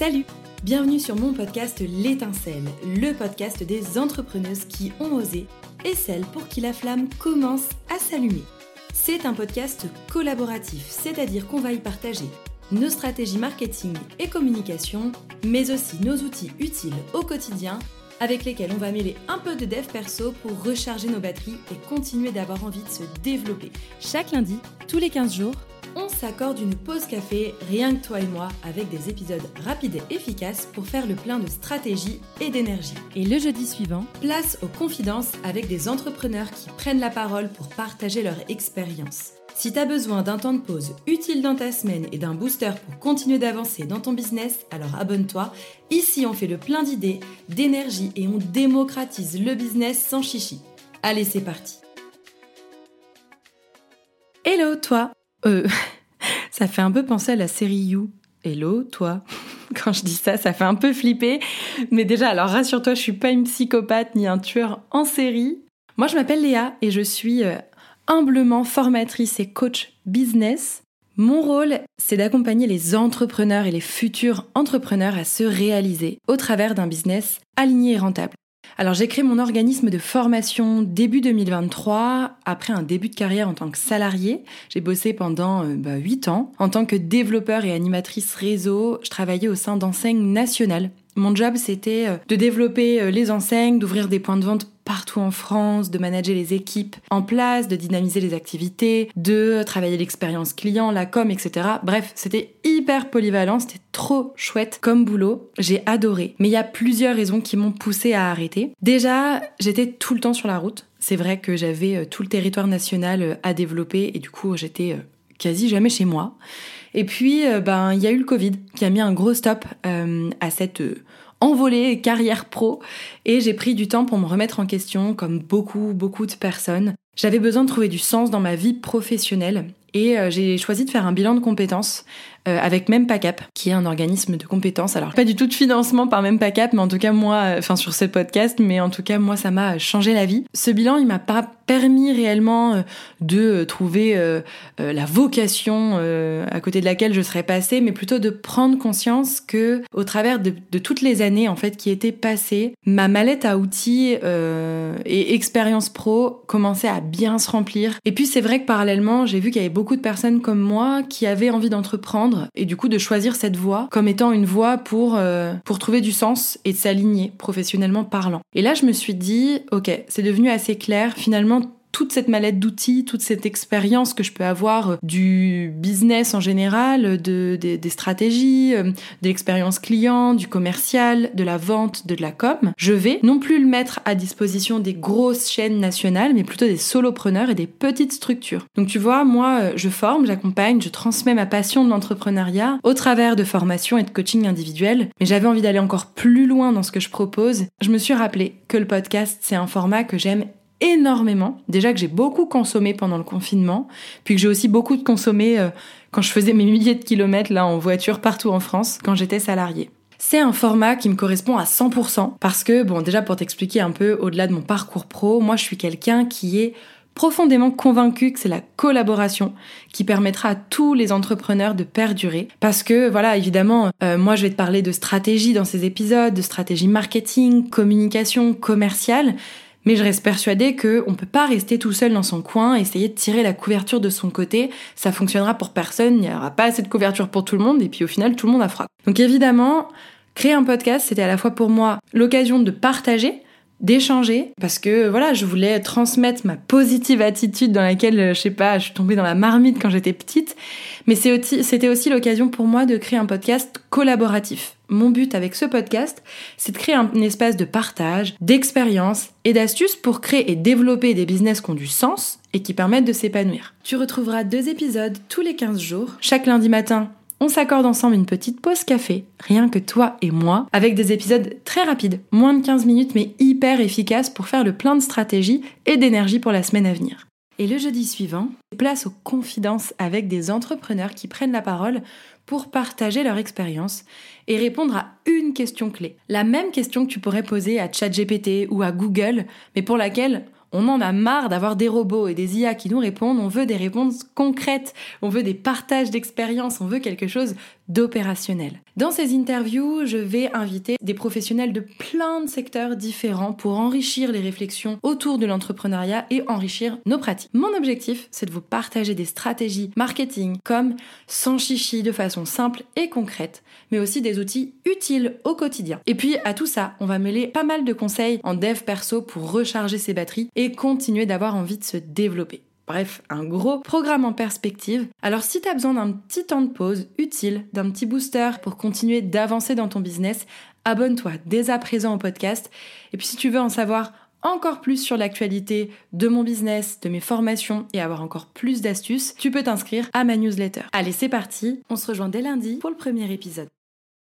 Salut Bienvenue sur mon podcast L'étincelle, le podcast des entrepreneuses qui ont osé et celles pour qui la flamme commence à s'allumer. C'est un podcast collaboratif, c'est-à-dire qu'on va y partager nos stratégies marketing et communication, mais aussi nos outils utiles au quotidien avec lesquels on va mêler un peu de dev perso pour recharger nos batteries et continuer d'avoir envie de se développer. Chaque lundi, tous les 15 jours, on s'accorde une pause café, rien que toi et moi, avec des épisodes rapides et efficaces pour faire le plein de stratégie et d'énergie. Et le jeudi suivant, place aux confidences avec des entrepreneurs qui prennent la parole pour partager leur expérience. Si tu as besoin d'un temps de pause utile dans ta semaine et d'un booster pour continuer d'avancer dans ton business, alors abonne-toi. Ici, on fait le plein d'idées, d'énergie et on démocratise le business sans chichi. Allez, c'est parti. Hello, toi Euh, ça fait un peu penser à la série You. Hello, toi Quand je dis ça, ça fait un peu flipper. Mais déjà, alors rassure-toi, je suis pas une psychopathe ni un tueur en série. Moi, je m'appelle Léa et je suis euh, humblement formatrice et coach business. Mon rôle, c'est d'accompagner les entrepreneurs et les futurs entrepreneurs à se réaliser au travers d'un business aligné et rentable. Alors j'ai créé mon organisme de formation début 2023, après un début de carrière en tant que salarié. J'ai bossé pendant euh, bah, 8 ans. En tant que développeur et animatrice réseau, je travaillais au sein d'enseignes nationales. Mon job, c'était euh, de développer euh, les enseignes, d'ouvrir des points de vente partout en France, de manager les équipes en place, de dynamiser les activités, de travailler l'expérience client, la com, etc. Bref, c'était hyper polyvalent, c'était trop chouette comme boulot. J'ai adoré. Mais il y a plusieurs raisons qui m'ont poussé à arrêter. Déjà, j'étais tout le temps sur la route. C'est vrai que j'avais euh, tout le territoire national à développer et du coup, j'étais quasi jamais chez moi. Et puis, ben, il y a eu le Covid qui a mis un gros stop à cette envolée carrière pro et j'ai pris du temps pour me remettre en question comme beaucoup beaucoup de personnes. J'avais besoin de trouver du sens dans ma vie professionnelle et euh, j'ai choisi de faire un bilan de compétences euh, avec MempACAP, qui est un organisme de compétences. Alors pas du tout de financement par MempACAP, mais en tout cas moi, euh, enfin sur ce podcast, mais en tout cas moi ça m'a changé la vie. Ce bilan, il m'a pas permis réellement de trouver la vocation à côté de laquelle je serais passée, mais plutôt de prendre conscience que au travers de, de toutes les années en fait qui étaient passées, ma mallette à outils et expérience pro commençait à bien se remplir. Et puis c'est vrai que parallèlement, j'ai vu qu'il y avait beaucoup de personnes comme moi qui avaient envie d'entreprendre et du coup de choisir cette voie comme étant une voie pour, euh, pour trouver du sens et de s'aligner professionnellement parlant. Et là, je me suis dit, ok, c'est devenu assez clair, finalement, toute cette mallette d'outils, toute cette expérience que je peux avoir du business en général, de, des stratégies, euh, de l'expérience client, du commercial, de la vente, de la com, je vais non plus le mettre à disposition des grosses chaînes nationales, mais plutôt des solopreneurs et des petites structures. Donc tu vois, moi, euh, je forme, j'accompagne, je transmets ma passion de l'entrepreneuriat au travers de formations et de coaching individuel, mais j'avais envie d'aller encore plus loin dans ce que je propose. Je me suis rappelé que le podcast, c'est un format que j'aime énormément. Déjà que j'ai beaucoup consommé pendant le confinement, puis que j'ai aussi beaucoup consommé euh, quand je faisais mes milliers de kilomètres là en voiture partout en France quand j'étais salariée. C'est un format qui me correspond à 100% parce que, bon, déjà pour t'expliquer un peu au-delà de mon parcours pro, moi je suis quelqu'un qui est profondément convaincu que c'est la collaboration qui permettra à tous les entrepreneurs de perdurer. Parce que, voilà, évidemment, euh, moi je vais te parler de stratégie dans ces épisodes, de stratégie marketing, communication, commerciale, mais je reste persuadée que on peut pas rester tout seul dans son coin, essayer de tirer la couverture de son côté. Ça fonctionnera pour personne, il n'y aura pas assez de couverture pour tout le monde, et puis au final, tout le monde a froid. Donc évidemment, créer un podcast, c'était à la fois pour moi l'occasion de partager, d'échanger parce que voilà je voulais transmettre ma positive attitude dans laquelle je sais pas je suis tombée dans la marmite quand j'étais petite mais c'était aussi l'occasion pour moi de créer un podcast collaboratif mon but avec ce podcast, c'est de créer un, espace de partage, d'expérience et d'astuces pour créer et développer des business qui ont du sens et qui permettent de s'épanouir. Tu retrouveras deux épisodes tous les 15 jours. Chaque lundi matin, on s'accorde ensemble une petite pause café, rien que toi et moi, avec des épisodes très rapides, moins de 15 minutes mais hyper efficaces pour faire le plein de stratégies et d'énergie pour la semaine à venir. Et le jeudi suivant, place aux confidences avec des entrepreneurs qui prennent la parole pour partager leur expérience et répondre à une question clé. La même question que tu pourrais poser à ChatGPT ou à Google, mais pour laquelle on en a marre d'avoir des robots et des IA qui nous répondent, on veut des réponses concrètes, on veut des partages d'expériences, on veut quelque chose d'opérationnel. Dans ces interviews, je vais inviter des professionnels de plein de secteurs différents pour enrichir les réflexions autour de l'entrepreneuriat et enrichir nos pratiques. Mon objectif, c'est de vous partager des stratégies marketing comme sans chichi de façon simple et concrète, mais aussi des outils utiles au quotidien. Et puis à tout ça, on va mêler pas mal de conseils en dev perso pour recharger ses batteries et continuer d'avoir envie de se développer. Bref, un gros programme en perspective. Alors si tu as besoin d'un petit temps de pause utile, d'un petit booster pour continuer d'avancer dans ton business, abonne-toi dès à présent au podcast. Et puis si tu veux en savoir encore plus sur l'actualité de mon business, de mes formations et avoir encore plus d'astuces, tu peux t'inscrire à ma newsletter. Allez, c'est parti, on se rejoint dès lundi pour le premier épisode.